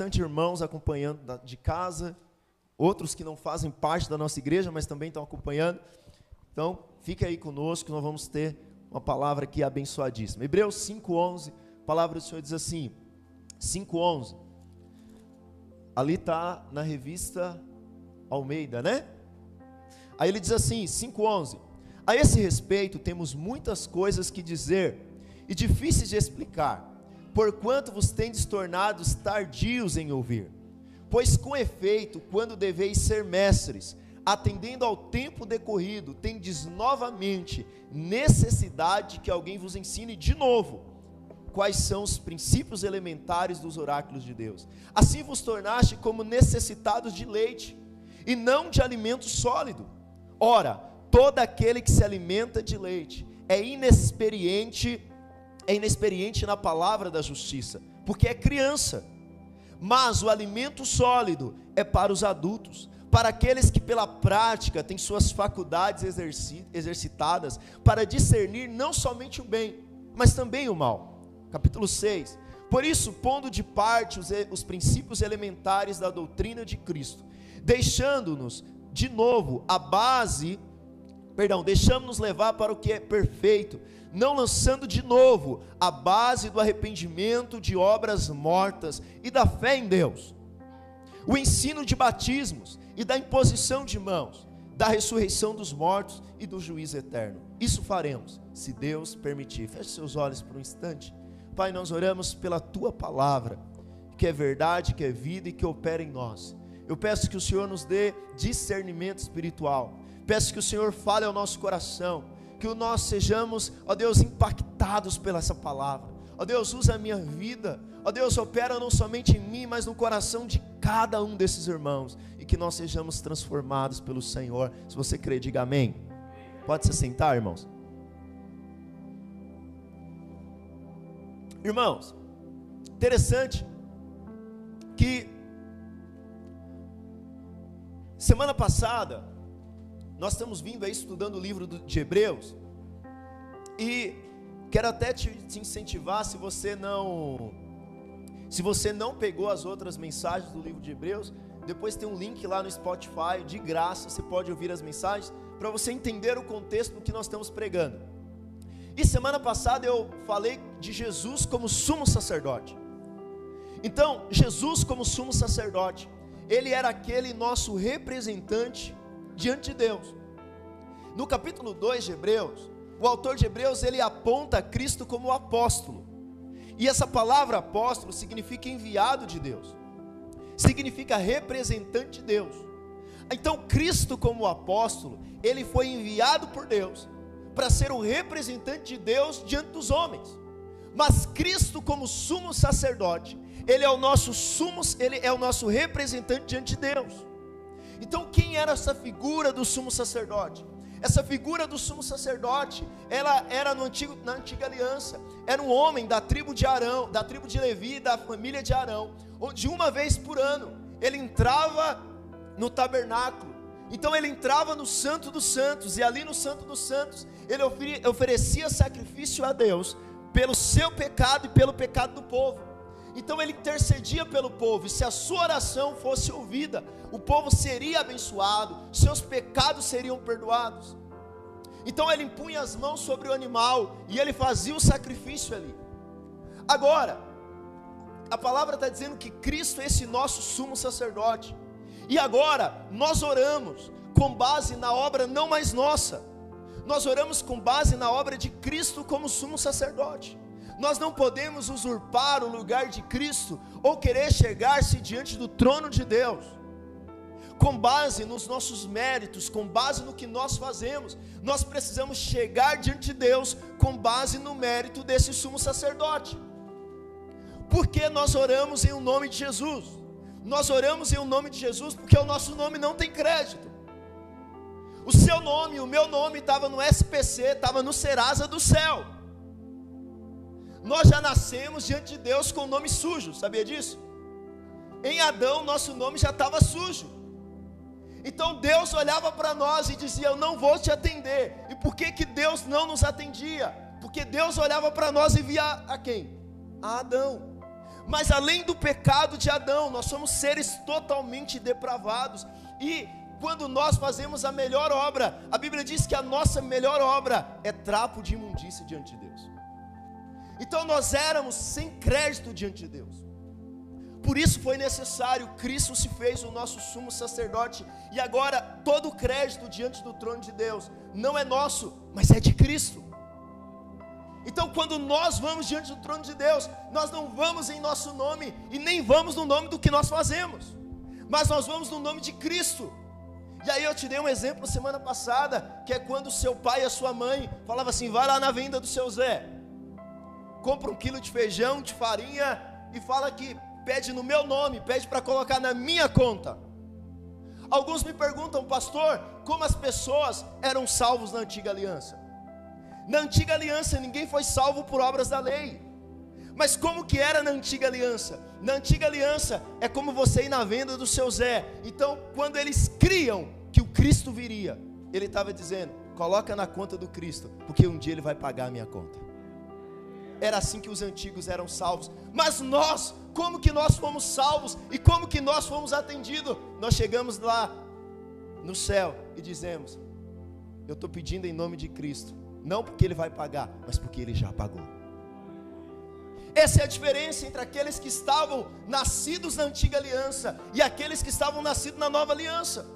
bastante irmãos acompanhando de casa, outros que não fazem parte da nossa igreja, mas também estão acompanhando. Então, fique aí conosco, nós vamos ter uma palavra aqui abençoadíssima. Hebreus 5:11, a palavra do Senhor diz assim: 5:11. Ali está na revista Almeida, né? Aí ele diz assim, 5:11. A esse respeito temos muitas coisas que dizer e difíceis de explicar, porquanto vos tendes tornados tardios em ouvir. Pois com efeito, quando deveis ser mestres, atendendo ao tempo decorrido, tendes novamente necessidade que alguém vos ensine de novo quais são os princípios elementares dos oráculos de Deus. Assim vos tornaste como necessitados de leite e não de alimento sólido. Ora, todo aquele que se alimenta de leite é inexperiente, é inexperiente na palavra da justiça, porque é criança. Mas o alimento sólido é para os adultos, para aqueles que pela prática têm suas faculdades exercitadas para discernir não somente o bem, mas também o mal. Capítulo 6. Por isso, pondo de parte os, os princípios elementares da doutrina de Cristo, deixando-nos de novo a base, perdão, deixamos-nos levar para o que é perfeito, não lançando de novo a base do arrependimento de obras mortas e da fé em Deus. O ensino de batismos e da imposição de mãos, da ressurreição dos mortos e do juízo eterno. Isso faremos, se Deus permitir. Feche seus olhos por um instante. Pai, nós oramos pela tua palavra, que é verdade, que é vida e que opera em nós. Eu peço que o Senhor nos dê discernimento espiritual. Peço que o Senhor fale ao nosso coração, que nós sejamos, ó Deus, impactados pela essa palavra. Ó Deus, usa a minha vida. Ó Deus, opera não somente em mim, mas no coração de cada um desses irmãos. E que nós sejamos transformados pelo Senhor. Se você crê, diga amém. Pode se sentar, irmãos. Irmãos, interessante que Semana passada, nós estamos vindo aí estudando o livro de Hebreus, e quero até te, te incentivar, se você não se você não pegou as outras mensagens do livro de Hebreus, depois tem um link lá no Spotify, de graça, você pode ouvir as mensagens, para você entender o contexto do que nós estamos pregando. E semana passada eu falei de Jesus como sumo sacerdote. Então, Jesus como sumo sacerdote, ele era aquele nosso representante diante de Deus. No capítulo 2 de Hebreus, o autor de Hebreus ele aponta Cristo como apóstolo. E essa palavra apóstolo significa enviado de Deus. Significa representante de Deus. Então Cristo como apóstolo, ele foi enviado por Deus para ser o representante de Deus diante dos homens. Mas Cristo como sumo sacerdote, ele é o nosso sumo, ele é o nosso representante diante de Deus. Então, quem era essa figura do sumo sacerdote? Essa figura do sumo sacerdote, ela era no antigo, na antiga aliança, era um homem da tribo de Arão, da tribo de Levi, da família de Arão, onde uma vez por ano ele entrava no tabernáculo. Então ele entrava no Santo dos Santos, e ali no Santo dos Santos ele oferecia sacrifício a Deus pelo seu pecado e pelo pecado do povo. Então ele intercedia pelo povo, e se a sua oração fosse ouvida, o povo seria abençoado, seus pecados seriam perdoados. Então ele impunha as mãos sobre o animal e ele fazia o sacrifício ali. Agora, a palavra está dizendo que Cristo é esse nosso sumo sacerdote, e agora nós oramos com base na obra não mais nossa, nós oramos com base na obra de Cristo como sumo sacerdote. Nós não podemos usurpar o lugar de Cristo ou querer chegar-se diante do trono de Deus. Com base nos nossos méritos, com base no que nós fazemos, nós precisamos chegar diante de Deus com base no mérito desse sumo sacerdote. Porque nós oramos em o nome de Jesus. Nós oramos em o nome de Jesus porque o nosso nome não tem crédito. O seu nome, o meu nome estava no SPC, estava no Serasa do céu. Nós já nascemos diante de Deus com o nome sujo, sabia disso? Em Adão, nosso nome já estava sujo. Então Deus olhava para nós e dizia: Eu não vou te atender. E por que, que Deus não nos atendia? Porque Deus olhava para nós e via a quem? A Adão. Mas além do pecado de Adão, nós somos seres totalmente depravados. E quando nós fazemos a melhor obra, a Bíblia diz que a nossa melhor obra é trapo de imundícia diante de Deus. Então nós éramos sem crédito diante de Deus. Por isso foi necessário, Cristo se fez o nosso sumo sacerdote, e agora todo o crédito diante do trono de Deus não é nosso, mas é de Cristo. Então, quando nós vamos diante do trono de Deus, nós não vamos em nosso nome e nem vamos no nome do que nós fazemos, mas nós vamos no nome de Cristo. E aí eu te dei um exemplo semana passada, que é quando seu pai e a sua mãe falavam assim: vai lá na venda do seu Zé, compra um quilo de feijão, de farinha e fala que pede no meu nome, pede para colocar na minha conta. Alguns me perguntam, pastor, como as pessoas eram salvos na antiga aliança? Na antiga aliança ninguém foi salvo por obras da lei. Mas como que era na antiga aliança? Na antiga aliança é como você ir na venda do seu Zé. Então, quando eles criam que o Cristo viria, ele estava dizendo: coloca na conta do Cristo, porque um dia ele vai pagar a minha conta. Era assim que os antigos eram salvos. Mas nós, como que nós fomos salvos e como que nós fomos atendidos? Nós chegamos lá no céu e dizemos: Eu estou pedindo em nome de Cristo, não porque Ele vai pagar, mas porque Ele já pagou. Essa é a diferença entre aqueles que estavam nascidos na antiga aliança e aqueles que estavam nascidos na nova aliança.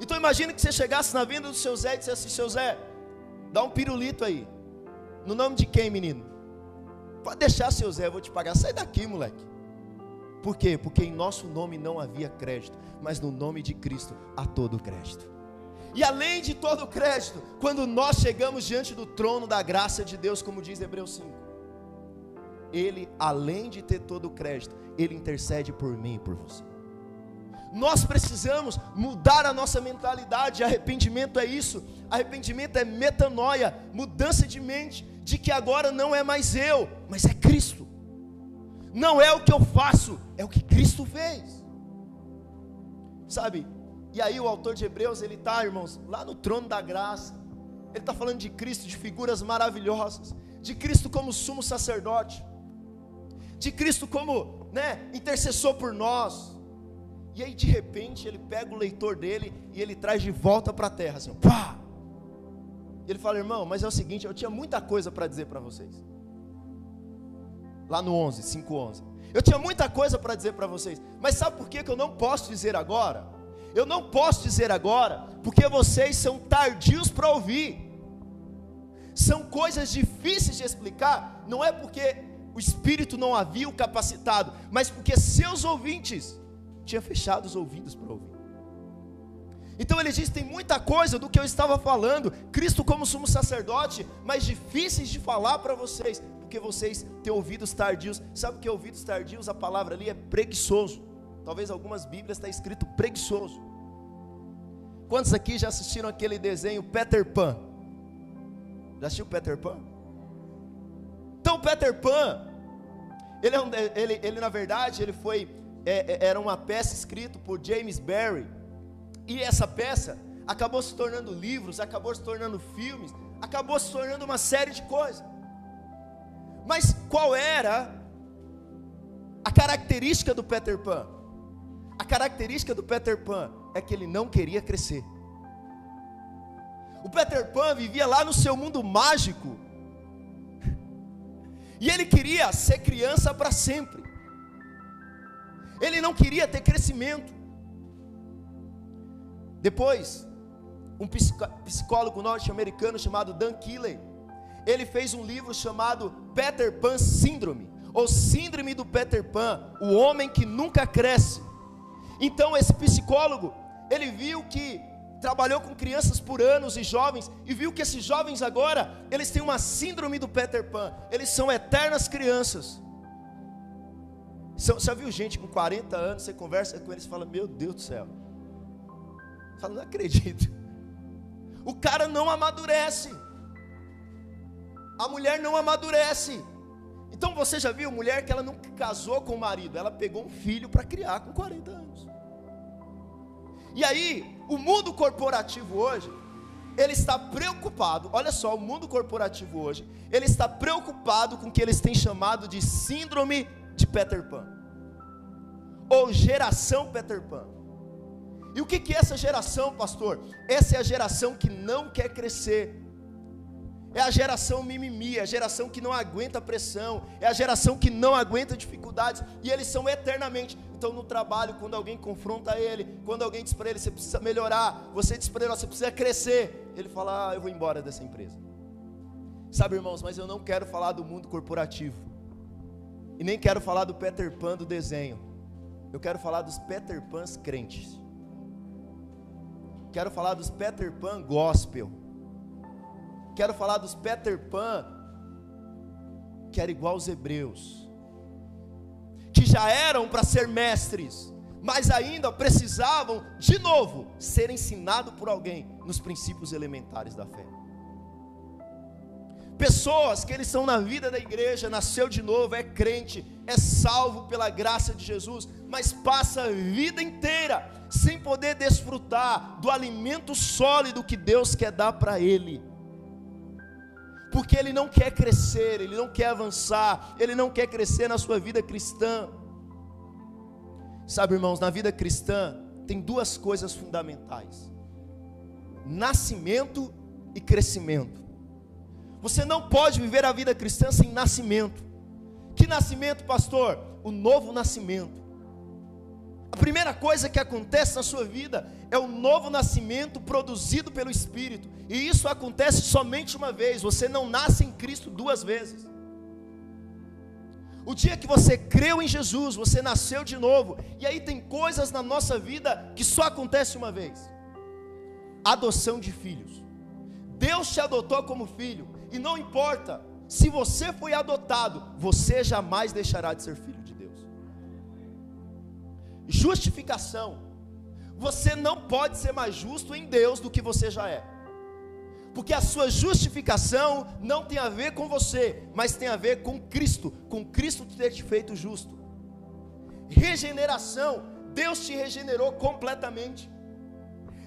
Então imagine que você chegasse na vinda do seu Zé e dissesse assim, seu Zé, dá um pirulito aí. No nome de quem, menino? Pode deixar, seu Zé, eu vou te pagar. Sai daqui, moleque. Por quê? Porque em nosso nome não havia crédito, mas no nome de Cristo há todo crédito. E além de todo crédito, quando nós chegamos diante do trono da graça de Deus, como diz Hebreus 5, ele, além de ter todo o crédito, ele intercede por mim e por você. Nós precisamos mudar a nossa mentalidade. Arrependimento é isso. Arrependimento é metanoia, mudança de mente, de que agora não é mais eu, mas é Cristo. Não é o que eu faço, é o que Cristo fez. Sabe? E aí o autor de Hebreus, ele está, irmãos, lá no trono da graça. Ele está falando de Cristo, de figuras maravilhosas, de Cristo como sumo sacerdote de Cristo como né, intercessor por nós. E aí de repente ele pega o leitor dele e ele traz de volta para a terra, assim, pá! E ele fala, irmão, mas é o seguinte, eu tinha muita coisa para dizer para vocês. Lá no 11, 5, 11. Eu tinha muita coisa para dizer para vocês, mas sabe por que, que eu não posso dizer agora? Eu não posso dizer agora, porque vocês são tardios para ouvir. São coisas difíceis de explicar, não é porque o Espírito não havia o capacitado, mas porque seus ouvintes tinham fechado os ouvidos para ouvir. Então ele diz: tem muita coisa do que eu estava falando, Cristo como sumo sacerdote, mas difíceis de falar para vocês, porque vocês têm ouvidos tardios. Sabe o que é ouvidos tardios? A palavra ali é preguiçoso. Talvez algumas Bíblias está escrito preguiçoso. Quantos aqui já assistiram aquele desenho Peter Pan? Já assistiu Peter Pan? Então Peter Pan, ele, é ele, ele na verdade, ele foi, é, é, era uma peça escrita por James Barry, e essa peça acabou se tornando livros, acabou se tornando filmes, acabou se tornando uma série de coisas. Mas qual era a característica do Peter Pan? A característica do Peter Pan é que ele não queria crescer. O Peter Pan vivia lá no seu mundo mágico, e ele queria ser criança para sempre. Ele não queria ter crescimento. Depois, um psicólogo norte-americano chamado Dan Keeler, ele fez um livro chamado Peter Pan Síndrome, ou Síndrome do Peter Pan, o homem que nunca cresce. Então esse psicólogo, ele viu que trabalhou com crianças por anos e jovens e viu que esses jovens agora, eles têm uma síndrome do Peter Pan, eles são eternas crianças. Você já viu gente com 40 anos, você conversa com eles e fala: Meu Deus do céu, não acredito. O cara não amadurece, a mulher não amadurece. Então você já viu mulher que ela não casou com o marido, ela pegou um filho para criar com 40 anos. E aí, o mundo corporativo hoje, ele está preocupado, olha só, o mundo corporativo hoje, ele está preocupado com o que eles têm chamado de síndrome de Peter Pan, ou geração Peter Pan. E o que é essa geração, pastor? Essa é a geração que não quer crescer. É a geração mimimi, é a geração que não aguenta pressão, é a geração que não aguenta dificuldades, e eles são eternamente. Então, no trabalho, quando alguém confronta ele, quando alguém diz para ele, você precisa melhorar, você diz para ele, você precisa crescer, ele fala, ah, eu vou embora dessa empresa. Sabe, irmãos, mas eu não quero falar do mundo corporativo, e nem quero falar do Peter Pan do desenho, eu quero falar dos Peter Pans crentes, quero falar dos Peter Pan gospel Quero falar dos Peter Pan, que era igual aos hebreus, que já eram para ser mestres, mas ainda precisavam, de novo, ser ensinados por alguém nos princípios elementares da fé. Pessoas que eles são na vida da igreja, nasceu de novo, é crente, é salvo pela graça de Jesus, mas passa a vida inteira sem poder desfrutar do alimento sólido que Deus quer dar para ele porque ele não quer crescer, ele não quer avançar, ele não quer crescer na sua vida cristã. Sabe, irmãos, na vida cristã tem duas coisas fundamentais: nascimento e crescimento. Você não pode viver a vida cristã sem nascimento. Que nascimento, pastor? O novo nascimento. A primeira coisa que acontece na sua vida é o novo nascimento produzido pelo Espírito, e isso acontece somente uma vez, você não nasce em Cristo duas vezes. O dia que você creu em Jesus, você nasceu de novo, e aí tem coisas na nossa vida que só acontece uma vez. Adoção de filhos. Deus te adotou como filho, e não importa se você foi adotado, você jamais deixará de ser filho Justificação. Você não pode ser mais justo em Deus do que você já é. Porque a sua justificação não tem a ver com você, mas tem a ver com Cristo, com Cristo ter te feito justo. Regeneração, Deus te regenerou completamente.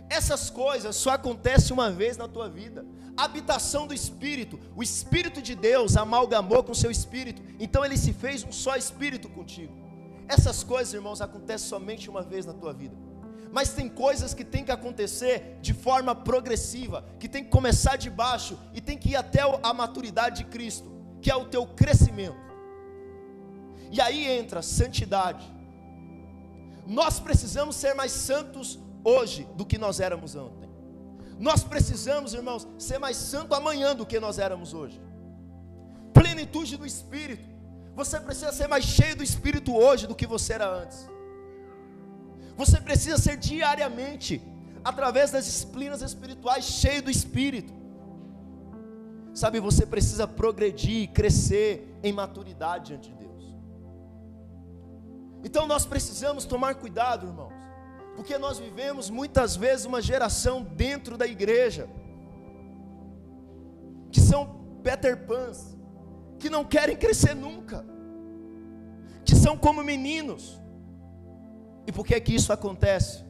Essas coisas só acontecem uma vez na tua vida. Habitação do Espírito, o Espírito de Deus amalgamou com o seu Espírito, então ele se fez um só Espírito contigo. Essas coisas, irmãos, acontecem somente uma vez na tua vida. Mas tem coisas que tem que acontecer de forma progressiva, que tem que começar de baixo e tem que ir até a maturidade de Cristo, que é o teu crescimento. E aí entra santidade. Nós precisamos ser mais santos hoje do que nós éramos ontem. Nós precisamos, irmãos, ser mais santo amanhã do que nós éramos hoje. Plenitude do Espírito. Você precisa ser mais cheio do Espírito hoje do que você era antes. Você precisa ser diariamente, através das disciplinas espirituais, cheio do Espírito. Sabe, você precisa progredir, crescer em maturidade diante de Deus. Então nós precisamos tomar cuidado, irmãos, porque nós vivemos muitas vezes uma geração dentro da igreja que são Peter Pans, que não querem crescer nunca, que são como meninos. E por que que isso acontece?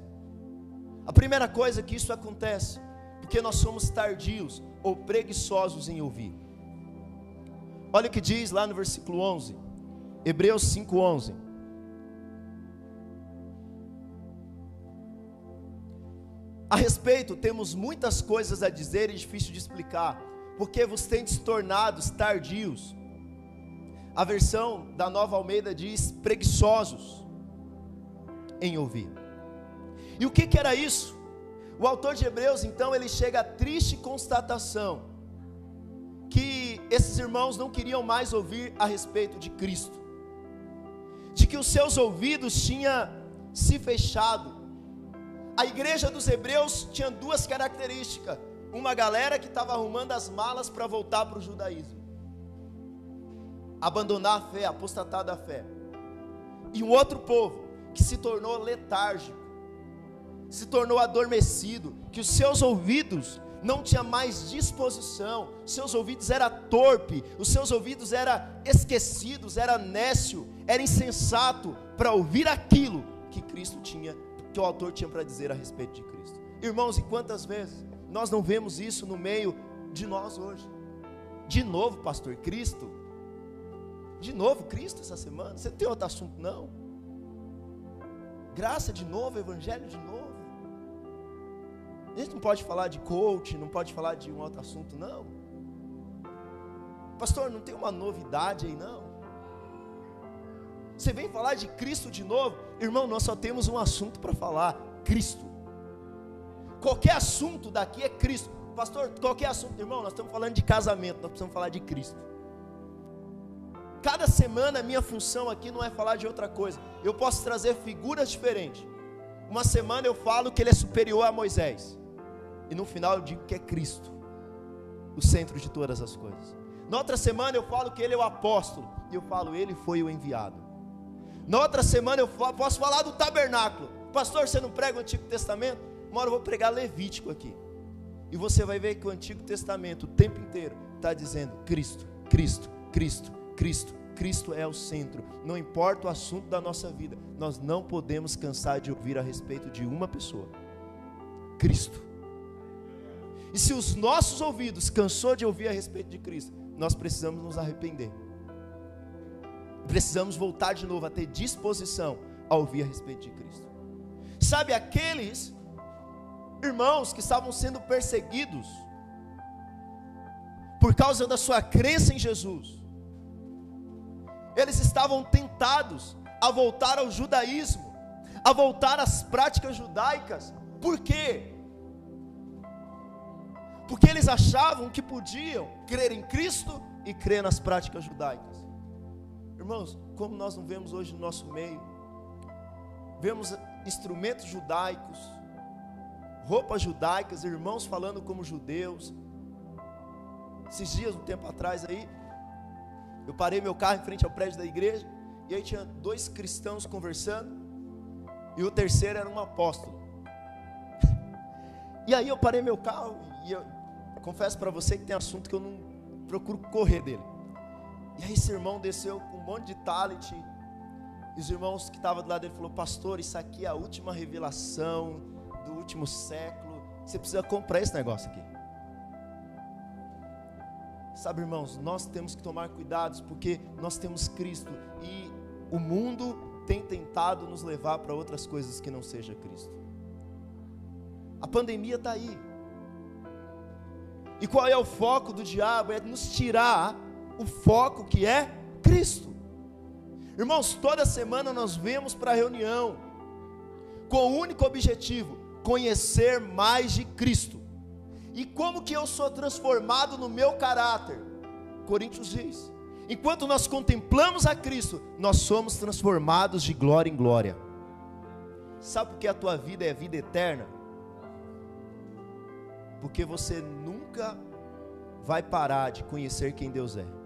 A primeira coisa que isso acontece, porque nós somos tardios ou preguiçosos em ouvir. Olha o que diz lá no versículo 11, Hebreus 5:11. A respeito, temos muitas coisas a dizer e difícil de explicar, porque vos tendes tornados tardios. A versão da Nova Almeida diz preguiçosos em ouvir. E o que, que era isso? O autor de Hebreus, então, ele chega à triste constatação que esses irmãos não queriam mais ouvir a respeito de Cristo, de que os seus ouvidos tinham se fechado. A igreja dos Hebreus tinha duas características: uma galera que estava arrumando as malas para voltar para o judaísmo abandonar a fé, apostatar da fé. E um outro povo que se tornou letárgico, se tornou adormecido, que os seus ouvidos não tinha mais disposição, seus ouvidos era torpe, os seus ouvidos era esquecidos, era nécio, era insensato para ouvir aquilo que Cristo tinha, que o autor tinha para dizer a respeito de Cristo. Irmãos, e quantas vezes nós não vemos isso no meio de nós hoje? De novo, pastor, Cristo De novo, Cristo essa semana? Você tem outro assunto, não? Graça de novo, Evangelho de novo. A gente não pode falar de coach, não pode falar de um outro assunto, não. Pastor, não tem uma novidade aí, não. Você vem falar de Cristo de novo? Irmão, nós só temos um assunto para falar: Cristo. Qualquer assunto daqui é Cristo. Pastor, qualquer assunto, irmão, nós estamos falando de casamento, nós precisamos falar de Cristo. Cada semana a minha função aqui não é falar de outra coisa. Eu posso trazer figuras diferentes. Uma semana eu falo que ele é superior a Moisés. E no final eu digo que é Cristo, o centro de todas as coisas. Na outra semana eu falo que ele é o apóstolo. E eu falo, ele foi o enviado. Na outra semana eu posso falar do tabernáculo. Pastor, você não prega o Antigo Testamento? Uma hora eu vou pregar Levítico aqui. E você vai ver que o Antigo Testamento, o tempo inteiro, está dizendo Cristo, Cristo, Cristo, Cristo. Cristo é o centro. Não importa o assunto da nossa vida, nós não podemos cansar de ouvir a respeito de uma pessoa: Cristo. E se os nossos ouvidos cansou de ouvir a respeito de Cristo, nós precisamos nos arrepender. Precisamos voltar de novo a ter disposição a ouvir a respeito de Cristo. Sabe aqueles irmãos que estavam sendo perseguidos por causa da sua crença em Jesus. Eles estavam tentados a voltar ao judaísmo, a voltar às práticas judaicas. Por quê? Porque eles achavam que podiam crer em Cristo e crer nas práticas judaicas. Irmãos, como nós não vemos hoje no nosso meio, vemos instrumentos judaicos, roupas judaicas, irmãos falando como judeus. Esses dias, um tempo atrás aí, eu parei meu carro em frente ao prédio da igreja, e aí tinha dois cristãos conversando, e o terceiro era um apóstolo. E aí eu parei meu carro, e eu confesso para você que tem assunto que eu não procuro correr dele. E aí esse irmão desceu com um monte de talent, e os irmãos que estavam do lado dele falou: "Pastor, isso aqui é a última revelação do último século. Você precisa comprar esse negócio aqui." Sabe, irmãos, nós temos que tomar cuidados porque nós temos Cristo e o mundo tem tentado nos levar para outras coisas que não seja Cristo. A pandemia está aí. E qual é o foco do diabo? É nos tirar o foco que é Cristo. Irmãos, toda semana nós vemos para a reunião com o único objetivo: conhecer mais de Cristo. E como que eu sou transformado no meu caráter? Coríntios diz: enquanto nós contemplamos a Cristo, nós somos transformados de glória em glória. Sabe por que a tua vida é vida eterna? Porque você nunca vai parar de conhecer quem Deus é.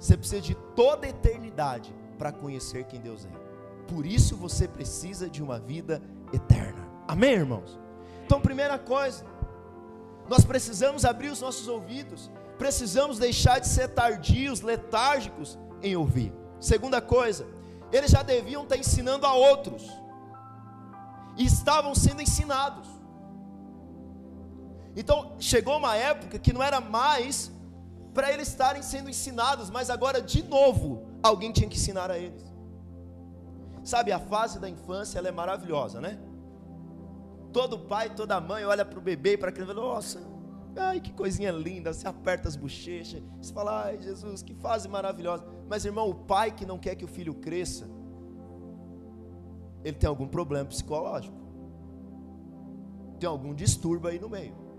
Você precisa de toda a eternidade para conhecer quem Deus é. Por isso você precisa de uma vida eterna. Amém, irmãos? Então, primeira coisa, nós precisamos abrir os nossos ouvidos, precisamos deixar de ser tardios, letárgicos em ouvir. Segunda coisa, eles já deviam estar ensinando a outros, e estavam sendo ensinados. Então chegou uma época que não era mais para eles estarem sendo ensinados, mas agora de novo alguém tinha que ensinar a eles. Sabe, a fase da infância ela é maravilhosa, né? Todo pai, toda mãe olha para o bebê e para a criança e fala, nossa, ai que coisinha linda, você aperta as bochechas, você fala, ai Jesus, que fase maravilhosa. Mas irmão, o pai que não quer que o filho cresça, ele tem algum problema psicológico, tem algum distúrbio aí no meio.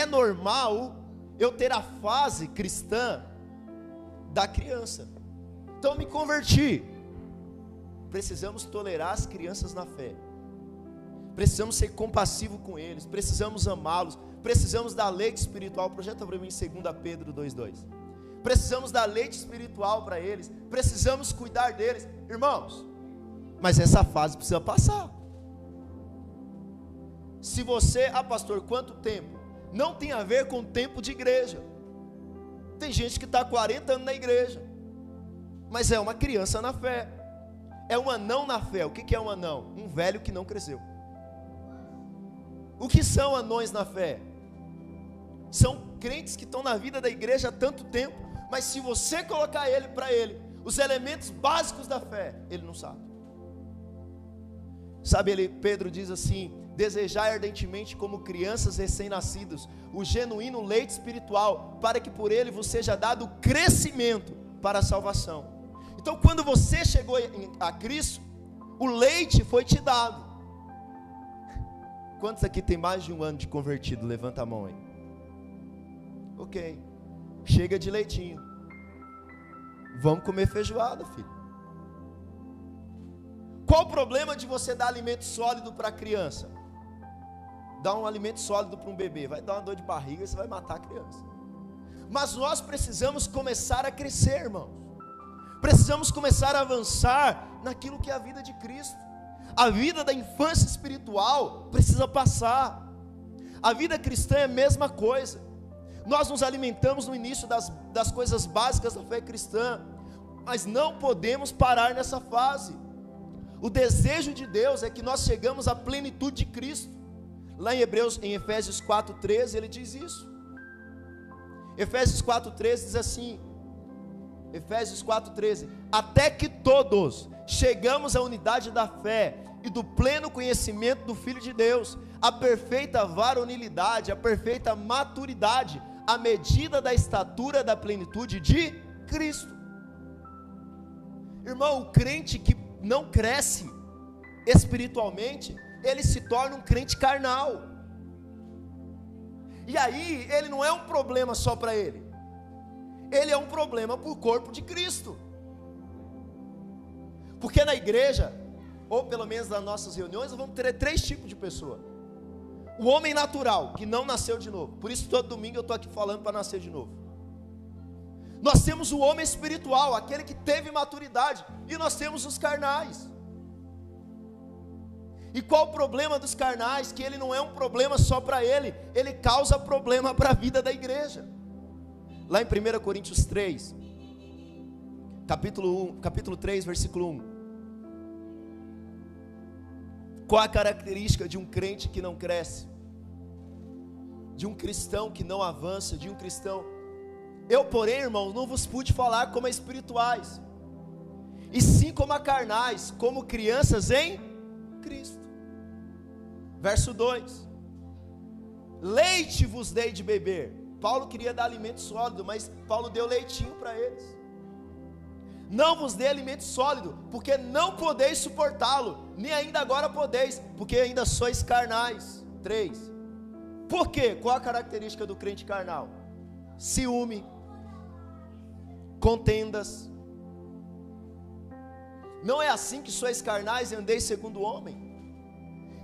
É normal eu ter a fase cristã da criança. Então me converti. Precisamos tolerar as crianças na fé precisamos ser compassivos com eles, precisamos amá-los, precisamos da leite espiritual. Projeta para mim em 2 Pedro 2,2. Precisamos da leite espiritual para eles, precisamos cuidar deles, irmãos. Mas essa fase precisa passar. Se você, ah, pastor, quanto tempo? Não tem a ver com tempo de igreja. Tem gente que está 40 anos na igreja, mas é uma criança na fé. É um anão na fé. O que é um anão? Um velho que não cresceu. O que são anões na fé? São crentes que estão na vida da igreja há tanto tempo, Mas se você colocar ele para ele, os elementos básicos da fé, ele não sabe. Sabe, ele, Pedro diz assim: desejar ardentemente como crianças recém-nascidos o genuíno leite espiritual, para que por ele vos seja dado crescimento para a salvação. Então, quando você chegou a Cristo, o leite foi te dado. Quantos aqui tem mais de um ano de convertido? Levanta a mão aí. Ok. Chega de leitinho. Vamos comer feijoada, filho. Qual o problema de você dar alimento sólido para a criança? Dar um alimento sólido para um bebê, vai dar uma dor de barriga e você vai matar a criança. Mas nós precisamos começar a crescer, irmãos. Precisamos começar a avançar naquilo que é a vida de Cristo. A vida da infância espiritual precisa passar. A vida cristã é a mesma coisa. Nós nos alimentamos no início das, das coisas básicas da fé cristã, mas não podemos parar nessa fase. O desejo de Deus é que nós chegamos à plenitude de Cristo. Lá em Hebreus, em Efésios 4:13, ele diz isso. Efésios 4:13 diz assim: Efésios 4:13, até que todos chegamos à unidade da fé e do pleno conhecimento do Filho de Deus, a perfeita varonilidade, a perfeita maturidade, a medida da estatura da plenitude de Cristo. Irmão, o crente que não cresce espiritualmente, ele se torna um crente carnal. E aí, ele não é um problema só para ele, ele é um problema para o corpo de Cristo. Porque na igreja, ou pelo menos nas nossas reuniões, vamos ter três tipos de pessoa. O homem natural, que não nasceu de novo. Por isso, todo domingo eu estou aqui falando para nascer de novo. Nós temos o homem espiritual, aquele que teve maturidade, e nós temos os carnais. E qual o problema dos carnais? Que ele não é um problema só para ele, ele causa problema para a vida da igreja. Lá em 1 Coríntios 3, capítulo 1, capítulo 3, versículo 1. Qual a característica de um crente que não cresce? De um cristão que não avança, de um cristão eu, porém, irmãos, não vos pude falar como espirituais, e sim como a carnais, como crianças em Cristo. Verso 2: Leite vos dei de beber. Paulo queria dar alimento sólido, mas Paulo deu leitinho para eles. Não vos dei alimento sólido, porque não podeis suportá-lo, nem ainda agora podeis, porque ainda sois carnais. 3. Por quê? Qual a característica do crente carnal? Ciúme, contendas. Não é assim que sois carnais e andeis segundo o homem.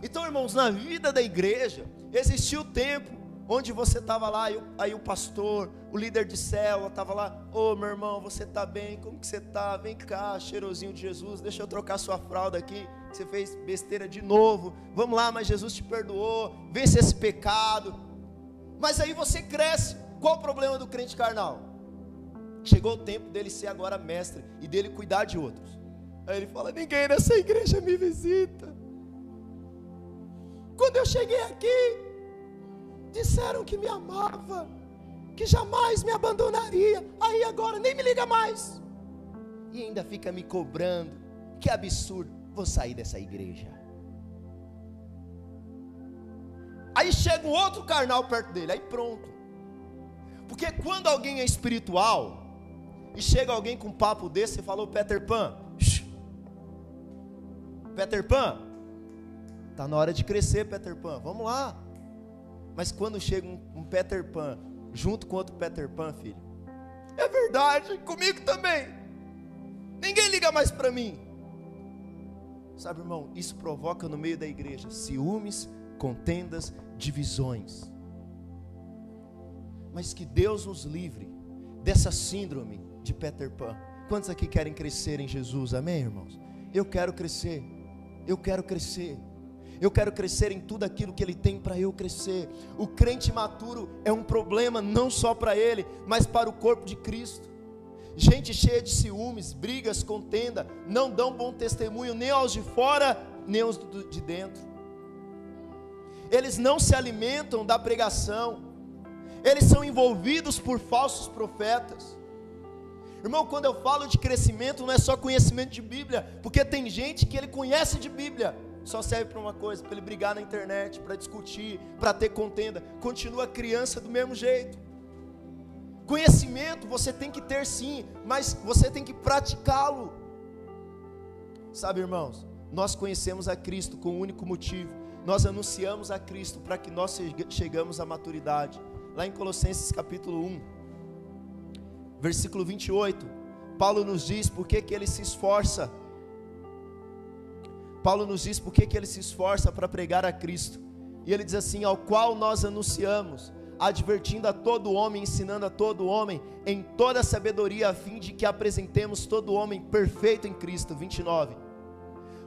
Então, irmãos, na vida da igreja, existiu o tempo onde você estava lá, aí, aí, o pastor, o líder de célula estava lá, ô oh, meu irmão, você está bem? Como que você está? Vem cá, cheirosinho de Jesus, deixa eu trocar sua fralda aqui, você fez besteira de novo, vamos lá, mas Jesus te perdoou, vence esse pecado, mas aí você cresce, qual o problema do crente carnal? Chegou o tempo dele ser agora mestre e dele cuidar de outros. Aí ele fala: Ninguém nessa igreja me visita. Quando eu cheguei aqui, disseram que me amava, que jamais me abandonaria. Aí agora nem me liga mais. E ainda fica me cobrando. Que absurdo. Vou sair dessa igreja. Aí chega um outro carnal perto dele, aí pronto. Porque quando alguém é espiritual, e chega alguém com um papo desse e falou, Peter Pan, Peter Pan, tá na hora de crescer, Peter Pan, vamos lá. Mas quando chega um, um Peter Pan junto com outro Peter Pan, filho, é verdade, comigo também. Ninguém liga mais para mim. Sabe, irmão, isso provoca no meio da igreja ciúmes, contendas, divisões. Mas que Deus nos livre dessa síndrome de Peter Pan. Quantos aqui querem crescer em Jesus? Amém, irmãos? Eu quero crescer. Eu quero crescer. Eu quero crescer em tudo aquilo que Ele tem para eu crescer. O crente maturo é um problema não só para ele, mas para o corpo de Cristo. Gente cheia de ciúmes, brigas, contenda, não dão bom testemunho nem aos de fora, nem aos de dentro. Eles não se alimentam da pregação, eles são envolvidos por falsos profetas. Irmão, quando eu falo de crescimento, não é só conhecimento de Bíblia, porque tem gente que ele conhece de Bíblia, só serve para uma coisa, para ele brigar na internet, para discutir, para ter contenda. Continua criança do mesmo jeito. Conhecimento você tem que ter sim, mas você tem que praticá-lo. Sabe, irmãos, nós conhecemos a Cristo com um único motivo. Nós anunciamos a Cristo para que nós chegamos à maturidade. Lá em Colossenses capítulo 1, versículo 28, Paulo nos diz por que, que ele se esforça. Paulo nos diz por que, que ele se esforça para pregar a Cristo. E ele diz assim: ao qual nós anunciamos advertindo a todo homem, ensinando a todo homem em toda sabedoria, a fim de que apresentemos todo homem perfeito em Cristo. 29.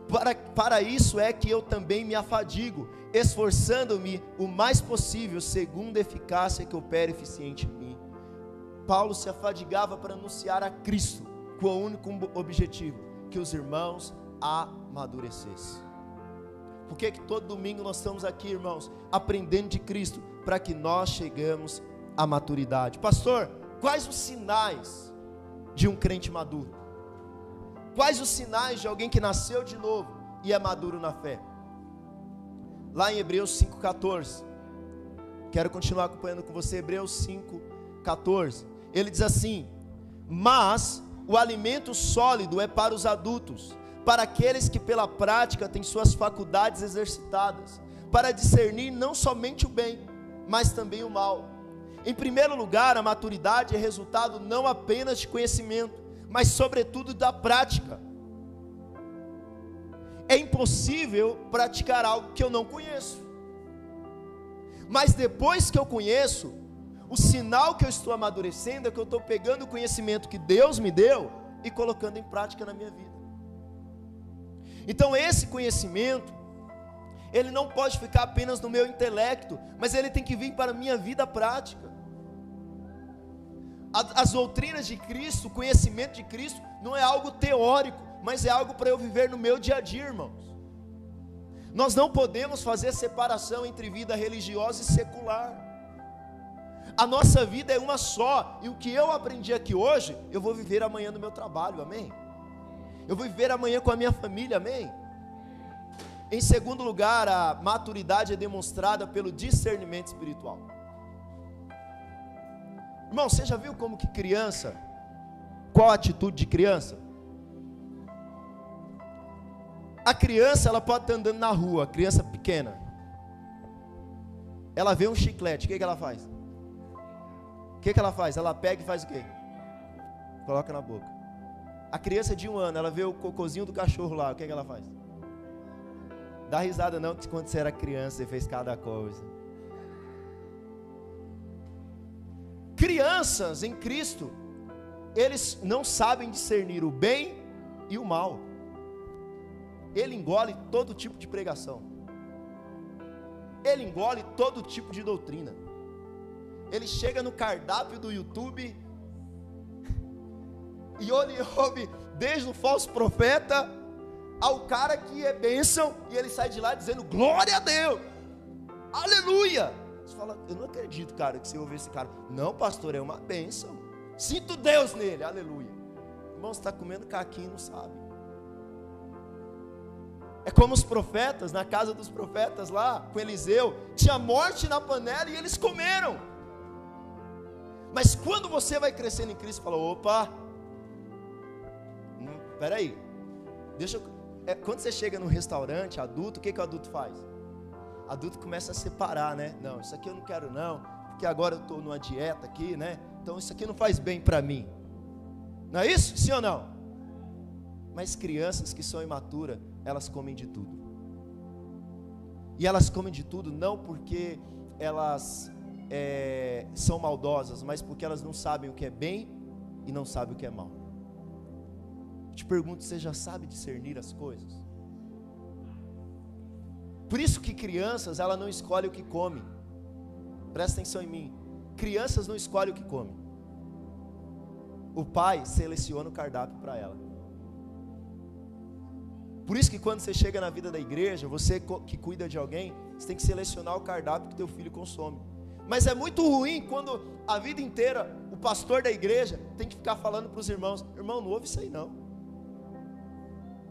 Para, para isso é que eu também me afadigo, esforçando-me o mais possível, segundo a eficácia que opera eficiente em mim. Paulo se afadigava para anunciar a Cristo, com o único objetivo: que os irmãos amadurecessem. Por que, que todo domingo nós estamos aqui, irmãos, aprendendo de Cristo? para que nós chegamos à maturidade. Pastor, quais os sinais de um crente maduro? Quais os sinais de alguém que nasceu de novo e é maduro na fé? Lá em Hebreus 5,14. Quero continuar acompanhando com você, Hebreus 5,14. Ele diz assim: Mas o alimento sólido é para os adultos, para aqueles que pela prática têm suas faculdades exercitadas, para discernir não somente o bem, mas também o mal. Em primeiro lugar, a maturidade é resultado não apenas de conhecimento, mas sobretudo da prática. É impossível praticar algo que eu não conheço. Mas depois que eu conheço, o sinal que eu estou amadurecendo é que eu estou pegando o conhecimento que Deus me deu e colocando em prática na minha vida. Então, esse conhecimento ele não pode ficar apenas no meu intelecto, mas ele tem que vir para a minha vida prática. As doutrinas de Cristo, o conhecimento de Cristo, não é algo teórico, mas é algo para eu viver no meu dia a dia, irmãos. Nós não podemos fazer separação entre vida religiosa e secular. A nossa vida é uma só, e o que eu aprendi aqui hoje, eu vou viver amanhã no meu trabalho, amém? Eu vou viver amanhã com a minha família, amém? Em segundo lugar, a maturidade é demonstrada pelo discernimento espiritual. Irmão, você já viu como que criança, qual a atitude de criança? A criança, ela pode estar andando na rua, criança pequena. Ela vê um chiclete, o que, que ela faz? O que, que ela faz? Ela pega e faz o quê? Coloca na boca. A criança de um ano, ela vê o cocôzinho do cachorro lá, o que, que ela faz? Dá risada não, que quando você era criança você fez cada coisa. Crianças em Cristo, eles não sabem discernir o bem e o mal. Ele engole todo tipo de pregação. Ele engole todo tipo de doutrina. Ele chega no cardápio do YouTube e ele ouve desde o falso profeta ao cara que é bênção e ele sai de lá dizendo glória a Deus, aleluia. Você fala, eu não acredito, cara, que você ouve esse cara. Não, pastor, é uma bênção. Sinto Deus nele, aleluia. Irmão, você está comendo caquinho, não sabe. É como os profetas, na casa dos profetas lá, com Eliseu, tinha morte na panela e eles comeram. Mas quando você vai crescendo em Cristo, fala: opa, hum, peraí, deixa eu é, quando você chega no restaurante adulto, o que, que o adulto faz? Adulto começa a separar, né? Não, isso aqui eu não quero não, porque agora eu estou numa dieta aqui, né? Então isso aqui não faz bem para mim. Não é isso? Sim ou não? Mas crianças que são imaturas, elas comem de tudo. E elas comem de tudo não porque elas é, são maldosas, mas porque elas não sabem o que é bem e não sabem o que é mal. Te pergunto, você já sabe discernir as coisas? Por isso que crianças, ela não escolhe o que come. Presta atenção em mim. Crianças não escolhem o que come. O pai seleciona o cardápio para ela. Por isso que quando você chega na vida da igreja, você que cuida de alguém, você tem que selecionar o cardápio que teu filho consome. Mas é muito ruim quando a vida inteira o pastor da igreja tem que ficar falando para os irmãos: irmão, não ouve isso aí não.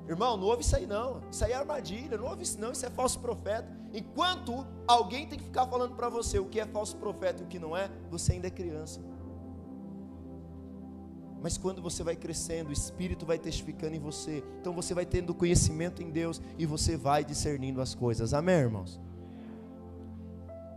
Irmão, não ouve isso aí não. Isso aí é armadilha, não ouve isso não, isso é falso profeta. Enquanto alguém tem que ficar falando para você o que é falso profeta e o que não é, você ainda é criança. Mas quando você vai crescendo, o Espírito vai testificando em você. Então você vai tendo conhecimento em Deus e você vai discernindo as coisas. Amém, irmãos?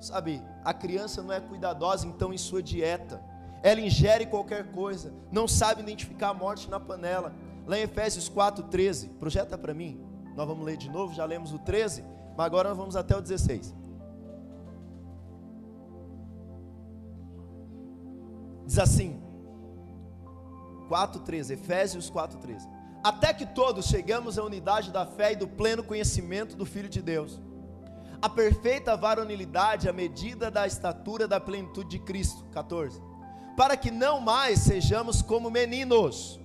Sabe, a criança não é cuidadosa então em sua dieta. Ela ingere qualquer coisa, não sabe identificar a morte na panela. Lá em Efésios 4:13, projeta para mim. Nós vamos ler de novo, já lemos o 13, mas agora nós vamos até o 16. Diz assim: 4:13, Efésios 4:13. Até que todos chegamos à unidade da fé e do pleno conhecimento do Filho de Deus. A perfeita varonilidade à medida da estatura da plenitude de Cristo. 14. Para que não mais sejamos como meninos.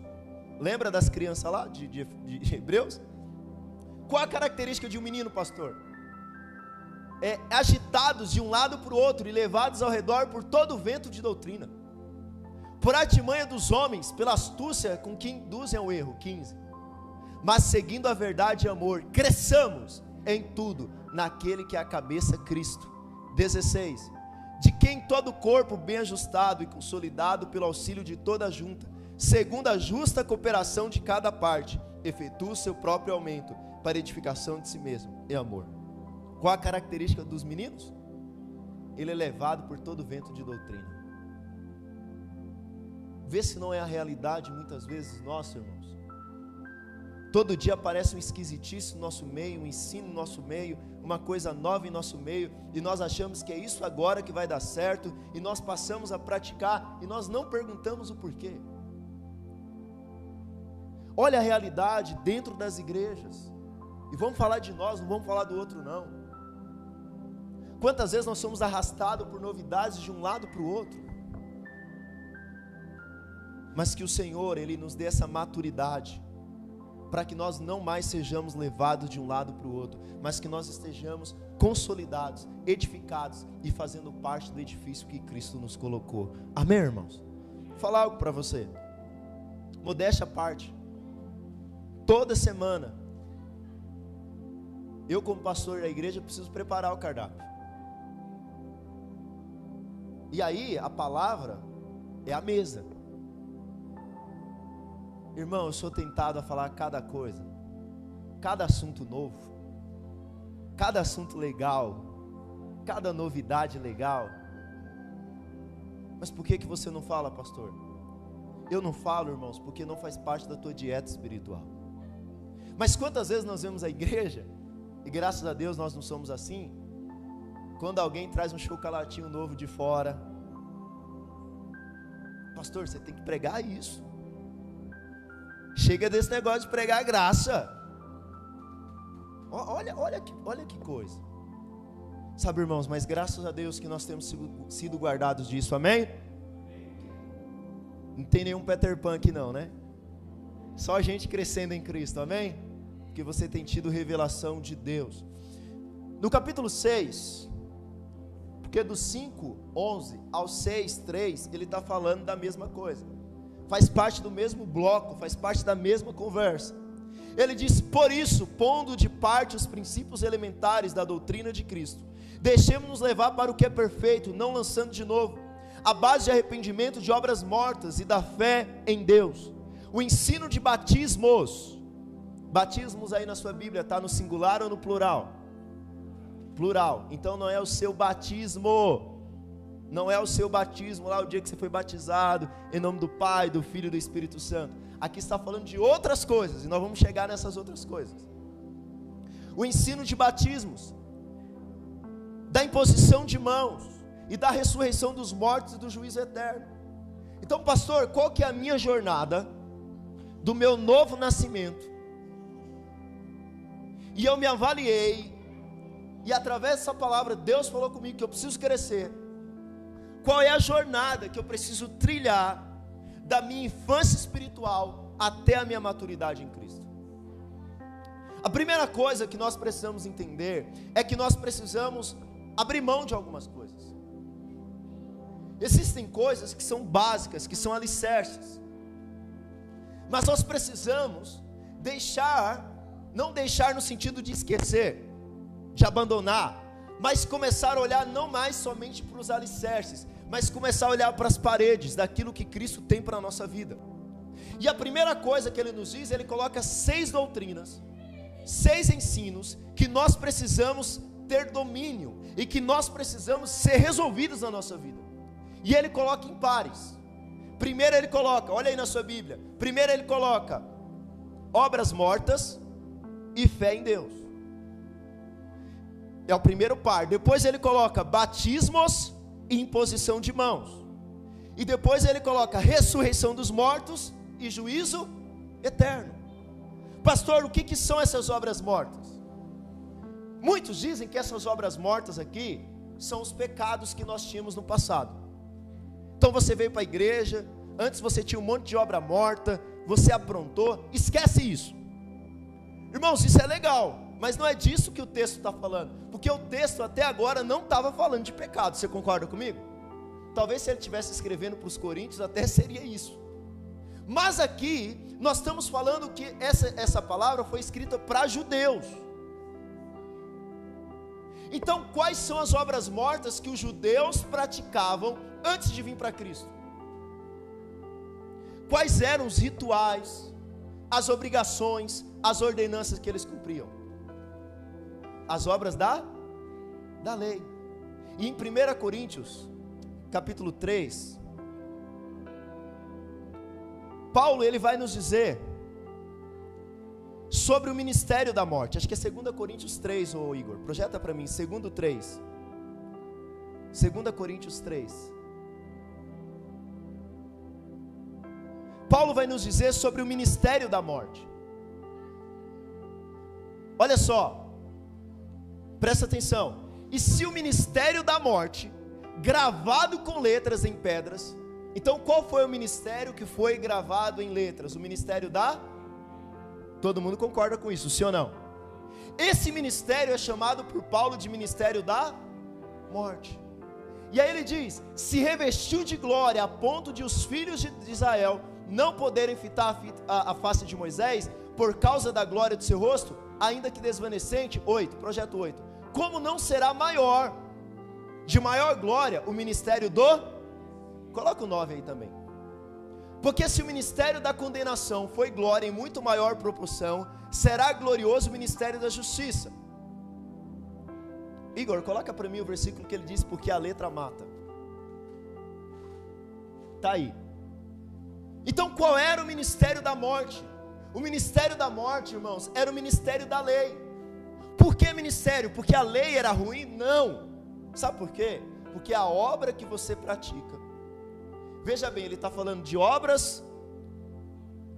Lembra das crianças lá de, de, de Hebreus? Qual a característica de um menino, pastor? É agitados de um lado para o outro e levados ao redor por todo o vento de doutrina por artimanha dos homens, pela astúcia com que induzem ao erro. 15. Mas seguindo a verdade e amor, cresçamos em tudo naquele que é a cabeça Cristo. 16. De quem todo o corpo bem ajustado e consolidado pelo auxílio de toda a junta, segundo a justa cooperação de cada parte, efetua o seu próprio aumento para edificação de si mesmo em amor. Qual a característica dos meninos? Ele é levado por todo vento de doutrina. Vê se não é a realidade muitas vezes nossa, irmãos. Todo dia aparece um esquisitice no nosso meio, um ensino no nosso meio, uma coisa nova em nosso meio, e nós achamos que é isso agora que vai dar certo, e nós passamos a praticar e nós não perguntamos o porquê. Olha a realidade dentro das igrejas. E vamos falar de nós, não vamos falar do outro não. Quantas vezes nós somos arrastados por novidades de um lado para o outro? mas que o Senhor, Ele nos dê essa maturidade, para que nós não mais sejamos levados de um lado para o outro, mas que nós estejamos consolidados, edificados e fazendo parte do edifício que Cristo nos colocou. Amém, irmãos? Vou falar algo para você, modéstia à parte, toda semana, eu, como pastor da igreja, preciso preparar o cardápio. E aí, a palavra é a mesa. Irmão, eu sou tentado a falar cada coisa, cada assunto novo, cada assunto legal, cada novidade legal. Mas por que que você não fala, pastor? Eu não falo, irmãos, porque não faz parte da tua dieta espiritual. Mas quantas vezes nós vemos a igreja, e graças a Deus nós não somos assim, quando alguém traz um chocolatinho novo de fora, pastor, você tem que pregar isso. Chega desse negócio de pregar graça. Olha, olha, que, olha que coisa. Sabe, irmãos, mas graças a Deus que nós temos sido guardados disso, amém? Não tem nenhum Peter Pan aqui não, né? Só a gente crescendo em Cristo, amém? Porque você tem tido revelação de Deus. No capítulo 6, porque do 5, 11 ao 6, 3, ele está falando da mesma coisa faz parte do mesmo bloco, faz parte da mesma conversa. Ele diz: Por isso, pondo de parte os princípios elementares da doutrina de Cristo, deixemos-nos levar para o que é perfeito, não lançando de novo a base de arrependimento de obras mortas e da fé em Deus. O ensino de batismos, batismos aí na sua Bíblia, está no singular ou no plural? Plural, então não é o seu batismo, não é o seu batismo lá, o dia que você foi batizado, em nome do Pai, do Filho e do Espírito Santo. Aqui está falando de outras coisas, e nós vamos chegar nessas outras coisas. O ensino de batismos, da imposição de mãos e da ressurreição dos mortos e do juízo eterno. Então, pastor, qual que é a minha jornada do meu novo nascimento? E eu me avaliei, e através dessa palavra, Deus falou comigo que eu preciso crescer qual é a jornada que eu preciso trilhar da minha infância espiritual até a minha maturidade em Cristo? A primeira coisa que nós precisamos entender é que nós precisamos abrir mão de algumas coisas. Existem coisas que são básicas, que são alicerces. Mas nós precisamos deixar, não deixar no sentido de esquecer, de abandonar, mas começar a olhar não mais somente para os alicerces, mas começar a olhar para as paredes daquilo que Cristo tem para a nossa vida. E a primeira coisa que ele nos diz, ele coloca seis doutrinas, seis ensinos que nós precisamos ter domínio e que nós precisamos ser resolvidos na nossa vida. E ele coloca em pares. Primeiro ele coloca, olha aí na sua Bíblia. Primeiro ele coloca obras mortas e fé em Deus. É o primeiro par. Depois ele coloca batismos imposição de mãos. E depois ele coloca ressurreição dos mortos e juízo eterno. Pastor, o que, que são essas obras mortas? Muitos dizem que essas obras mortas aqui são os pecados que nós tínhamos no passado. Então você veio para a igreja, antes você tinha um monte de obra morta, você aprontou, esquece isso. Irmãos, isso é legal, mas não é disso que o texto está falando, porque o texto até agora não estava falando de pecado, você concorda comigo? Talvez se ele estivesse escrevendo para os coríntios, até seria isso. Mas aqui, nós estamos falando que essa, essa palavra foi escrita para judeus. Então, quais são as obras mortas que os judeus praticavam antes de vir para Cristo? Quais eram os rituais, as obrigações, as ordenanças que eles cumpriam? As obras da da lei. E em 1 Coríntios, capítulo 3, Paulo ele vai nos dizer sobre o ministério da morte. Acho que é 2 Coríntios 3, ô Igor. Projeta para mim, 2 3. 2 Coríntios 3. Paulo vai nos dizer sobre o ministério da morte. Olha só, presta atenção. E se o ministério da morte, gravado com letras em pedras, então qual foi o ministério que foi gravado em letras? O ministério da Todo mundo concorda com isso, sim ou não? Esse ministério é chamado por Paulo de ministério da morte. E aí ele diz: se revestiu de glória a ponto de os filhos de Israel não poderem fitar a, face de Moisés por causa da glória do seu rosto, ainda que desvanecente. 8, projeto 8. Como não será maior, de maior glória, o ministério do. Coloca o 9 aí também. Porque se o ministério da condenação foi glória em muito maior proporção, será glorioso o ministério da justiça. Igor, coloca para mim o versículo que ele diz: Porque a letra mata. Está aí. Então, qual era o ministério da morte? O ministério da morte, irmãos, era o ministério da lei. Por que ministério? Porque a lei era ruim? Não. Sabe por quê? Porque a obra que você pratica Veja bem, ele está falando de obras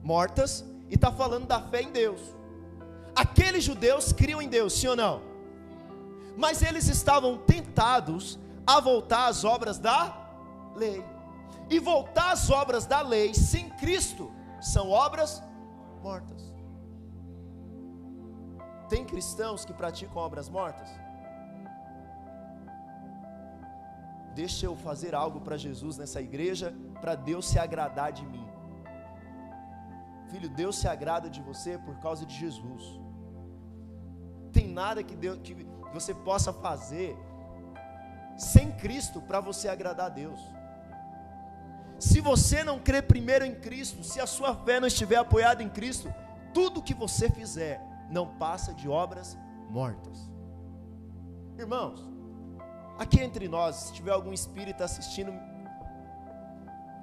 mortas e está falando da fé em Deus. Aqueles judeus criam em Deus, sim ou não? Mas eles estavam tentados a voltar às obras da lei. E voltar às obras da lei sem Cristo são obras mortas. Tem cristãos que praticam obras mortas? deixa eu fazer algo para Jesus nessa igreja, para Deus se agradar de mim. Filho, Deus se agrada de você por causa de Jesus. Tem nada que, Deus, que você possa fazer sem Cristo para você agradar a Deus. Se você não crê primeiro em Cristo, se a sua fé não estiver apoiada em Cristo, tudo que você fizer não passa de obras mortas. Irmãos, Aqui entre nós, se tiver algum espírita assistindo,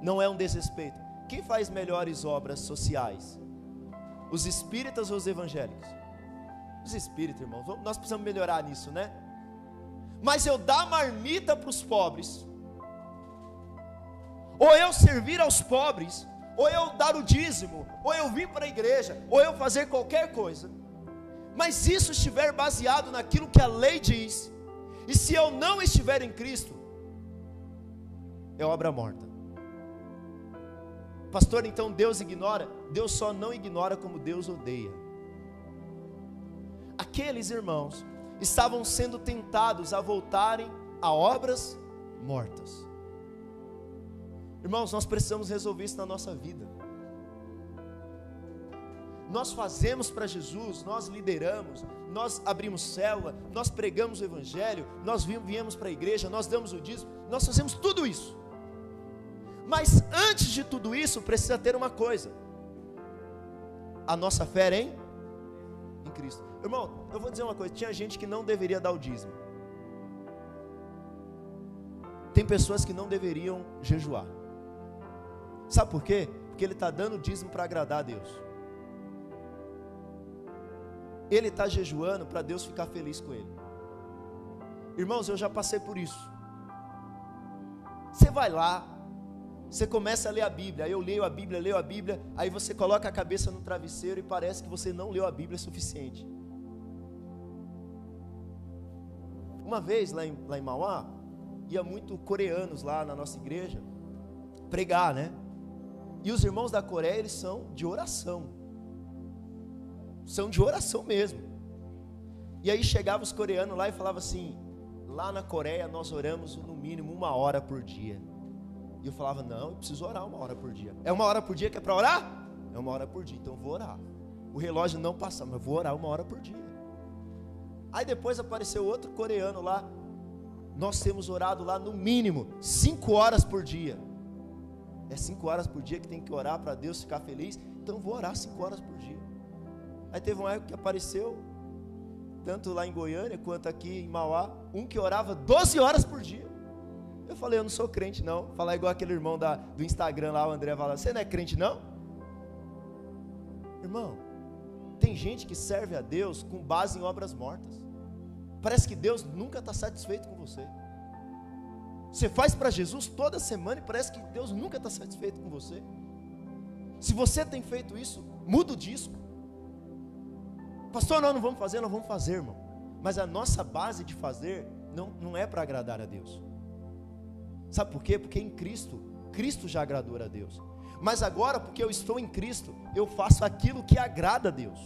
não é um desrespeito. Quem faz melhores obras sociais? Os espíritas ou os evangélicos? Os espíritas, irmãos. Nós precisamos melhorar nisso, né? Mas eu dar marmita para os pobres, ou eu servir aos pobres, ou eu dar o dízimo, ou eu vir para a igreja, ou eu fazer qualquer coisa, mas isso estiver baseado naquilo que a lei diz, e se eu não estiver em Cristo, é obra morta. Pastor, então Deus ignora? Deus só não ignora como Deus odeia. Aqueles irmãos estavam sendo tentados a voltarem a obras mortas. Irmãos, nós precisamos resolver isso na nossa vida. Nós fazemos para Jesus, nós lideramos, nós abrimos célula, nós pregamos o Evangelho, nós viemos para a igreja, nós damos o dízimo, nós fazemos tudo isso. Mas antes de tudo isso, precisa ter uma coisa: a nossa fé em, em Cristo. Irmão, eu vou dizer uma coisa: tinha gente que não deveria dar o dízimo, tem pessoas que não deveriam jejuar. Sabe por quê? Porque ele está dando dízimo para agradar a Deus. Ele está jejuando para Deus ficar feliz com ele. Irmãos, eu já passei por isso. Você vai lá, você começa a ler a Bíblia, aí eu leio a Bíblia, leio a Bíblia, aí você coloca a cabeça no travesseiro e parece que você não leu a Bíblia suficiente. Uma vez lá em, lá em Mauá, ia muito coreanos lá na nossa igreja pregar, né? E os irmãos da Coreia, eles são de oração. São de oração mesmo. E aí chegavam os coreanos lá e falavam assim: lá na Coreia nós oramos no mínimo uma hora por dia. E eu falava: não, eu preciso orar uma hora por dia. É uma hora por dia que é para orar? É uma hora por dia, então eu vou orar. O relógio não passa, mas eu vou orar uma hora por dia. Aí depois apareceu outro coreano lá. Nós temos orado lá no mínimo cinco horas por dia. É cinco horas por dia que tem que orar para Deus ficar feliz. Então vou orar cinco horas por dia. Aí teve uma época que apareceu, tanto lá em Goiânia quanto aqui em Mauá, um que orava 12 horas por dia. Eu falei, eu não sou crente não. Falar igual aquele irmão da, do Instagram lá, o André fala, você não é crente não? Irmão, tem gente que serve a Deus com base em obras mortas. Parece que Deus nunca está satisfeito com você. Você faz para Jesus toda semana e parece que Deus nunca está satisfeito com você. Se você tem feito isso, muda o disco. Pastor, nós não vamos fazer, nós vamos fazer, irmão. Mas a nossa base de fazer não, não é para agradar a Deus. Sabe por quê? Porque em Cristo, Cristo já agradou a Deus. Mas agora, porque eu estou em Cristo, eu faço aquilo que agrada a Deus.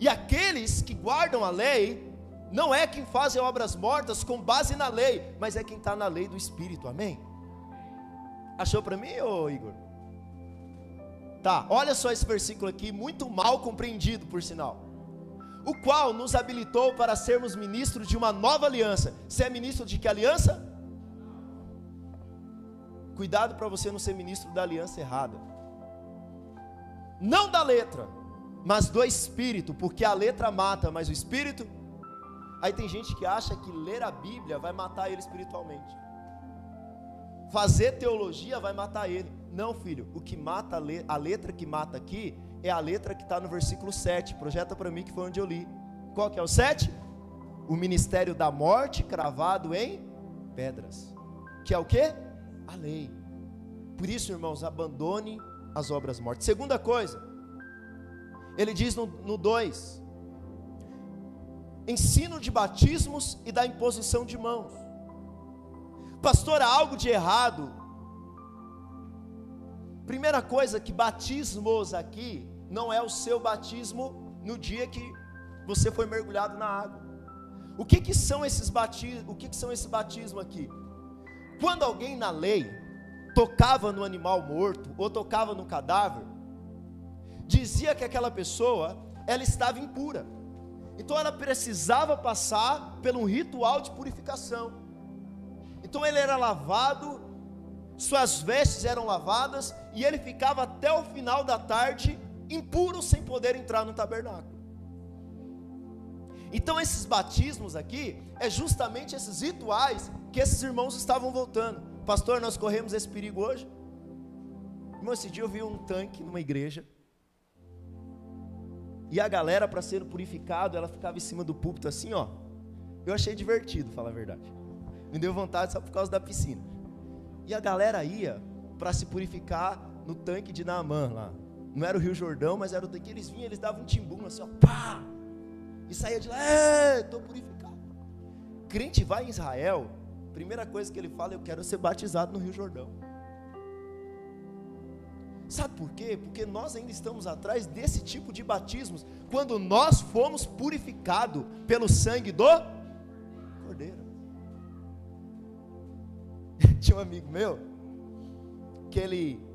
E aqueles que guardam a lei, não é quem faz obras mortas com base na lei, mas é quem está na lei do Espírito, amém? Achou para mim, ô Igor? Tá, olha só esse versículo aqui, muito mal compreendido, por sinal. O qual nos habilitou para sermos ministros de uma nova aliança. Você é ministro de que aliança? Cuidado para você não ser ministro da aliança errada. Não da letra, mas do espírito, porque a letra mata, mas o espírito Aí tem gente que acha que ler a Bíblia vai matar ele espiritualmente. Fazer teologia vai matar ele. Não, filho. O que mata a letra que mata aqui é a letra que está no versículo 7. Projeta para mim que foi onde eu li. Qual que é o 7? O ministério da morte cravado em pedras. Que é o que? A lei. Por isso, irmãos, abandone as obras mortas. Segunda coisa, ele diz no 2: ensino de batismos e da imposição de mãos. Pastor, há algo de errado. Primeira coisa que batismos aqui não é o seu batismo no dia que você foi mergulhado na água. O que que são esses batismos? O que que são esses batismos aqui? Quando alguém na lei tocava no animal morto ou tocava no cadáver, dizia que aquela pessoa ela estava impura. Então ela precisava passar por um ritual de purificação. Então ele era lavado, suas vestes eram lavadas e ele ficava até o final da tarde impuro sem poder entrar no tabernáculo. Então esses batismos aqui é justamente esses rituais que esses irmãos estavam voltando. Pastor, nós corremos esse perigo hoje? Irmão, esse dia eu vi um tanque numa igreja e a galera, para ser purificado, ela ficava em cima do púlpito assim, ó. Eu achei divertido, falar a verdade. Me deu vontade só por causa da piscina. E a galera ia para se purificar no tanque de Naamã lá. Não era o Rio Jordão, mas era o tanque. Eles vinham, eles davam um timbum assim, ó, pá! E saía de lá, estou purificado. Crente vai em Israel, primeira coisa que ele fala, eu quero ser batizado no Rio Jordão. Sabe por quê? Porque nós ainda estamos atrás desse tipo de batismos, quando nós fomos purificados pelo sangue do Cordeiro. Tinha um amigo meu, que ele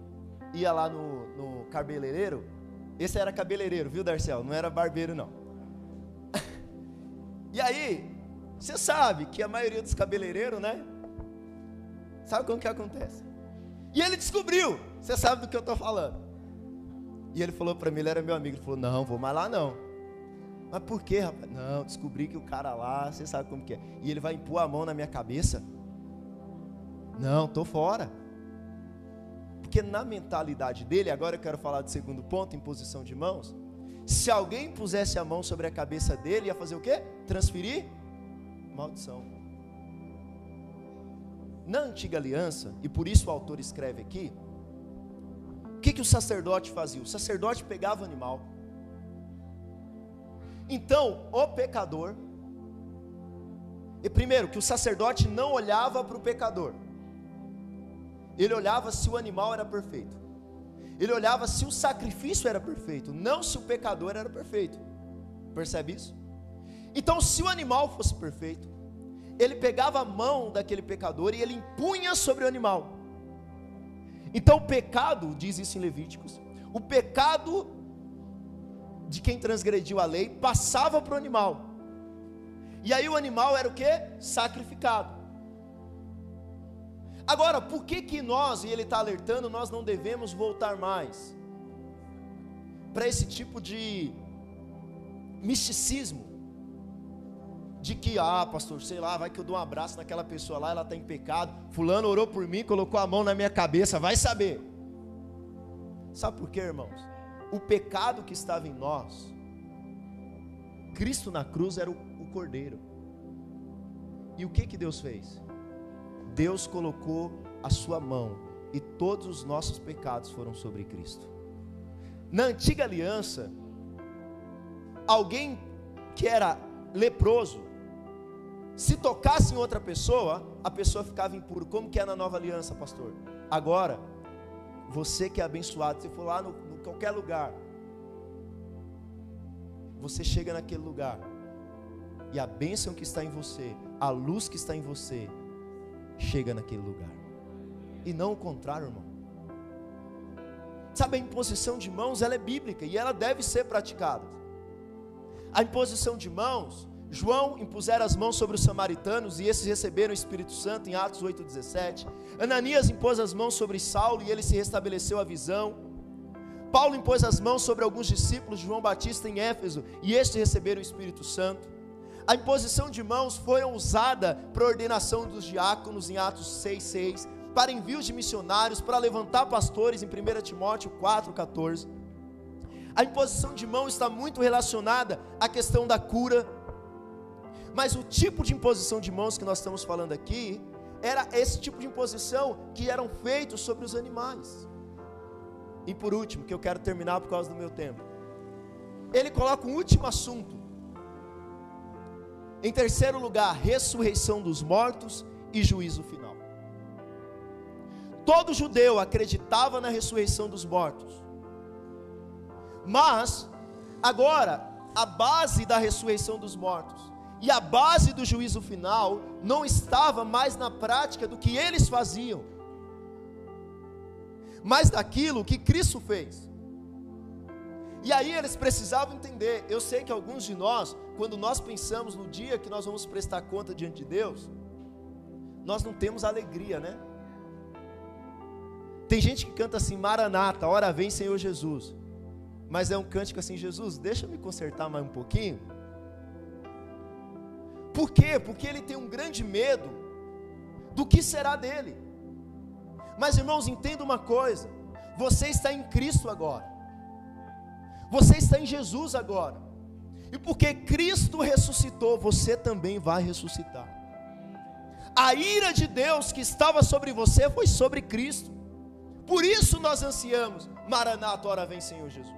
ia lá no, no cabeleireiro. Esse era cabeleireiro, viu, Darcel? Não era barbeiro, não. e aí, você sabe que a maioria dos cabeleireiros, né? Sabe como que acontece? E ele descobriu, você sabe do que eu estou falando. E ele falou para mim, ele era meu amigo, ele falou, não, vou mais lá não. Mas por que, rapaz? Não, descobri que o cara lá, você sabe como que é. E ele vai impor a mão na minha cabeça. Não, tô fora. Porque na mentalidade dele, agora eu quero falar do segundo ponto, em posição de mãos. Se alguém pusesse a mão sobre a cabeça dele, ia fazer o quê? Transferir maldição. Na antiga aliança, e por isso o autor escreve aqui, o que, que o sacerdote fazia? O sacerdote pegava o animal. Então, o pecador, e primeiro, que o sacerdote não olhava para o pecador, ele olhava se o animal era perfeito. Ele olhava se o sacrifício era perfeito, não se o pecador era perfeito. Percebe isso? Então, se o animal fosse perfeito, ele pegava a mão daquele pecador e ele impunha sobre o animal. Então, o pecado, diz isso em Levíticos, o pecado de quem transgrediu a lei passava para o animal. E aí o animal era o que? Sacrificado. Agora, por que que nós, e ele está alertando, nós não devemos voltar mais para esse tipo de misticismo? De que, ah, pastor, sei lá, vai que eu dou um abraço naquela pessoa lá, ela está em pecado. Fulano orou por mim, colocou a mão na minha cabeça, vai saber. Sabe por quê, irmãos? O pecado que estava em nós, Cristo na cruz era o, o cordeiro. E o que que Deus fez? Deus colocou a sua mão e todos os nossos pecados foram sobre Cristo. Na antiga aliança, alguém que era leproso, se tocasse em outra pessoa, a pessoa ficava impuro. Como que é na nova aliança, pastor? Agora, você que é abençoado, se for lá no, no qualquer lugar, você chega naquele lugar e a bênção que está em você, a luz que está em você, chega naquele lugar. E não o contrário, irmão. Sabe, a imposição de mãos, ela é bíblica e ela deve ser praticada. A imposição de mãos, João impusera as mãos sobre os samaritanos e esses receberam o Espírito Santo em Atos 8:17. Ananias impôs as mãos sobre Saulo e ele se restabeleceu a visão. Paulo impôs as mãos sobre alguns discípulos de João Batista em Éfeso e estes receberam o Espírito Santo. A imposição de mãos foi usada para a ordenação dos diáconos em Atos 6,6, para envios de missionários, para levantar pastores em 1 Timóteo 4,14. A imposição de mão está muito relacionada à questão da cura, mas o tipo de imposição de mãos que nós estamos falando aqui era esse tipo de imposição que eram feitos sobre os animais. E por último, que eu quero terminar por causa do meu tempo, ele coloca um último assunto em terceiro lugar, ressurreição dos mortos e juízo final. Todo judeu acreditava na ressurreição dos mortos. Mas, agora, a base da ressurreição dos mortos e a base do juízo final não estava mais na prática do que eles faziam, mas daquilo que Cristo fez. E aí eles precisavam entender. Eu sei que alguns de nós, quando nós pensamos no dia que nós vamos prestar conta diante de Deus, nós não temos alegria, né? Tem gente que canta assim, Maranata, hora vem Senhor Jesus. Mas é um cântico assim, Jesus, deixa me consertar mais um pouquinho. Por quê? Porque ele tem um grande medo do que será dele. Mas irmãos, entenda uma coisa: você está em Cristo agora. Você está em Jesus agora. E porque Cristo ressuscitou, você também vai ressuscitar. A ira de Deus que estava sobre você foi sobre Cristo. Por isso nós ansiamos, Maranata, hora vem Senhor Jesus.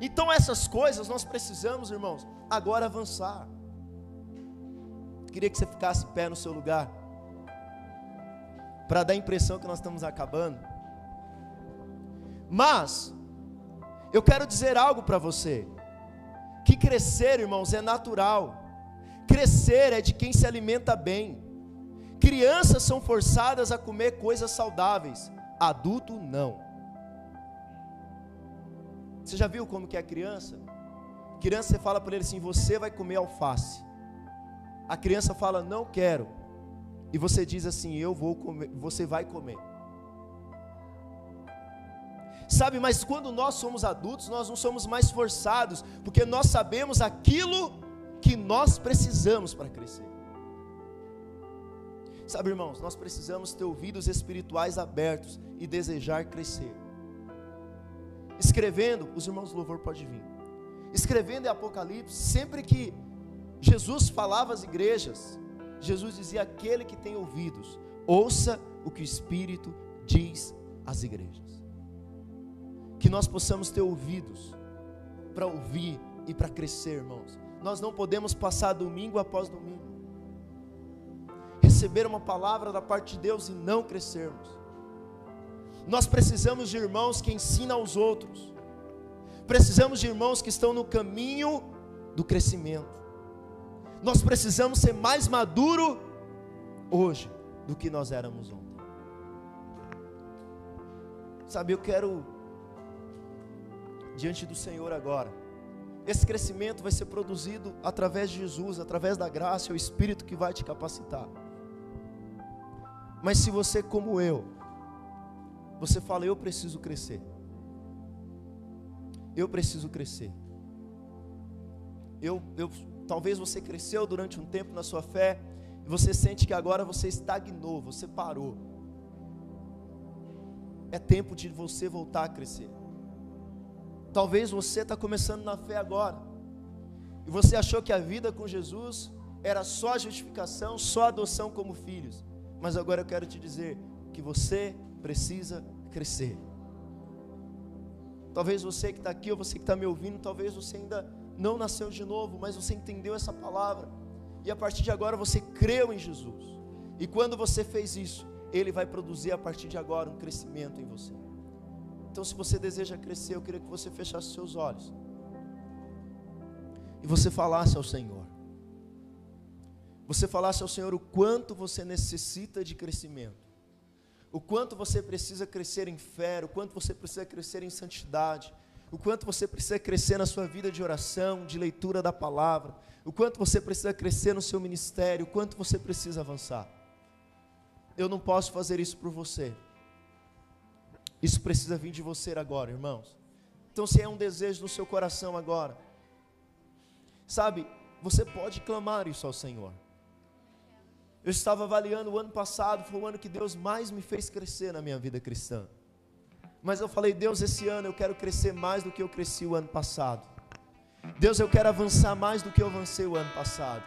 Então essas coisas nós precisamos, irmãos, agora avançar. Queria que você ficasse pé no seu lugar. Para dar a impressão que nós estamos acabando. Mas eu quero dizer algo para você: que crescer, irmãos, é natural. Crescer é de quem se alimenta bem. Crianças são forçadas a comer coisas saudáveis, Adulto, não. Você já viu como que é a criança? Criança, você fala para ele assim: você vai comer alface. A criança fala: não quero. E você diz assim: eu vou comer, você vai comer. Sabe, mas quando nós somos adultos, nós não somos mais forçados, porque nós sabemos aquilo que nós precisamos para crescer. Sabe, irmãos, nós precisamos ter ouvidos espirituais abertos e desejar crescer. Escrevendo, os irmãos do louvor pode vir. Escrevendo em Apocalipse, sempre que Jesus falava às igrejas, Jesus dizia: aquele que tem ouvidos, ouça o que o Espírito diz às igrejas. Que nós possamos ter ouvidos para ouvir e para crescer, irmãos. Nós não podemos passar domingo após domingo, receber uma palavra da parte de Deus e não crescermos. Nós precisamos de irmãos que ensinam aos outros, precisamos de irmãos que estão no caminho do crescimento. Nós precisamos ser mais maduro hoje do que nós éramos ontem. Sabe, eu quero diante do Senhor agora. Esse crescimento vai ser produzido através de Jesus, através da graça, é o Espírito que vai te capacitar. Mas se você, como eu, você fala, eu preciso crescer. Eu preciso crescer. Eu, eu Talvez você cresceu durante um tempo na sua fé e você sente que agora você estagnou, você parou. É tempo de você voltar a crescer. Talvez você está começando na fé agora e você achou que a vida com Jesus era só justificação, só adoção como filhos. Mas agora eu quero te dizer que você precisa crescer. Talvez você que está aqui ou você que está me ouvindo, talvez você ainda não nasceu de novo, mas você entendeu essa palavra. E a partir de agora você creu em Jesus. E quando você fez isso, ele vai produzir a partir de agora um crescimento em você. Então, se você deseja crescer, eu queria que você fechasse seus olhos e você falasse ao Senhor. Você falasse ao Senhor o quanto você necessita de crescimento, o quanto você precisa crescer em fé, o quanto você precisa crescer em santidade, o quanto você precisa crescer na sua vida de oração, de leitura da palavra, o quanto você precisa crescer no seu ministério, o quanto você precisa avançar. Eu não posso fazer isso por você. Isso precisa vir de você agora, irmãos. Então, se é um desejo no seu coração agora, sabe, você pode clamar isso ao Senhor. Eu estava avaliando o ano passado, foi o ano que Deus mais me fez crescer na minha vida cristã. Mas eu falei, Deus, esse ano eu quero crescer mais do que eu cresci o ano passado. Deus, eu quero avançar mais do que eu avancei o ano passado.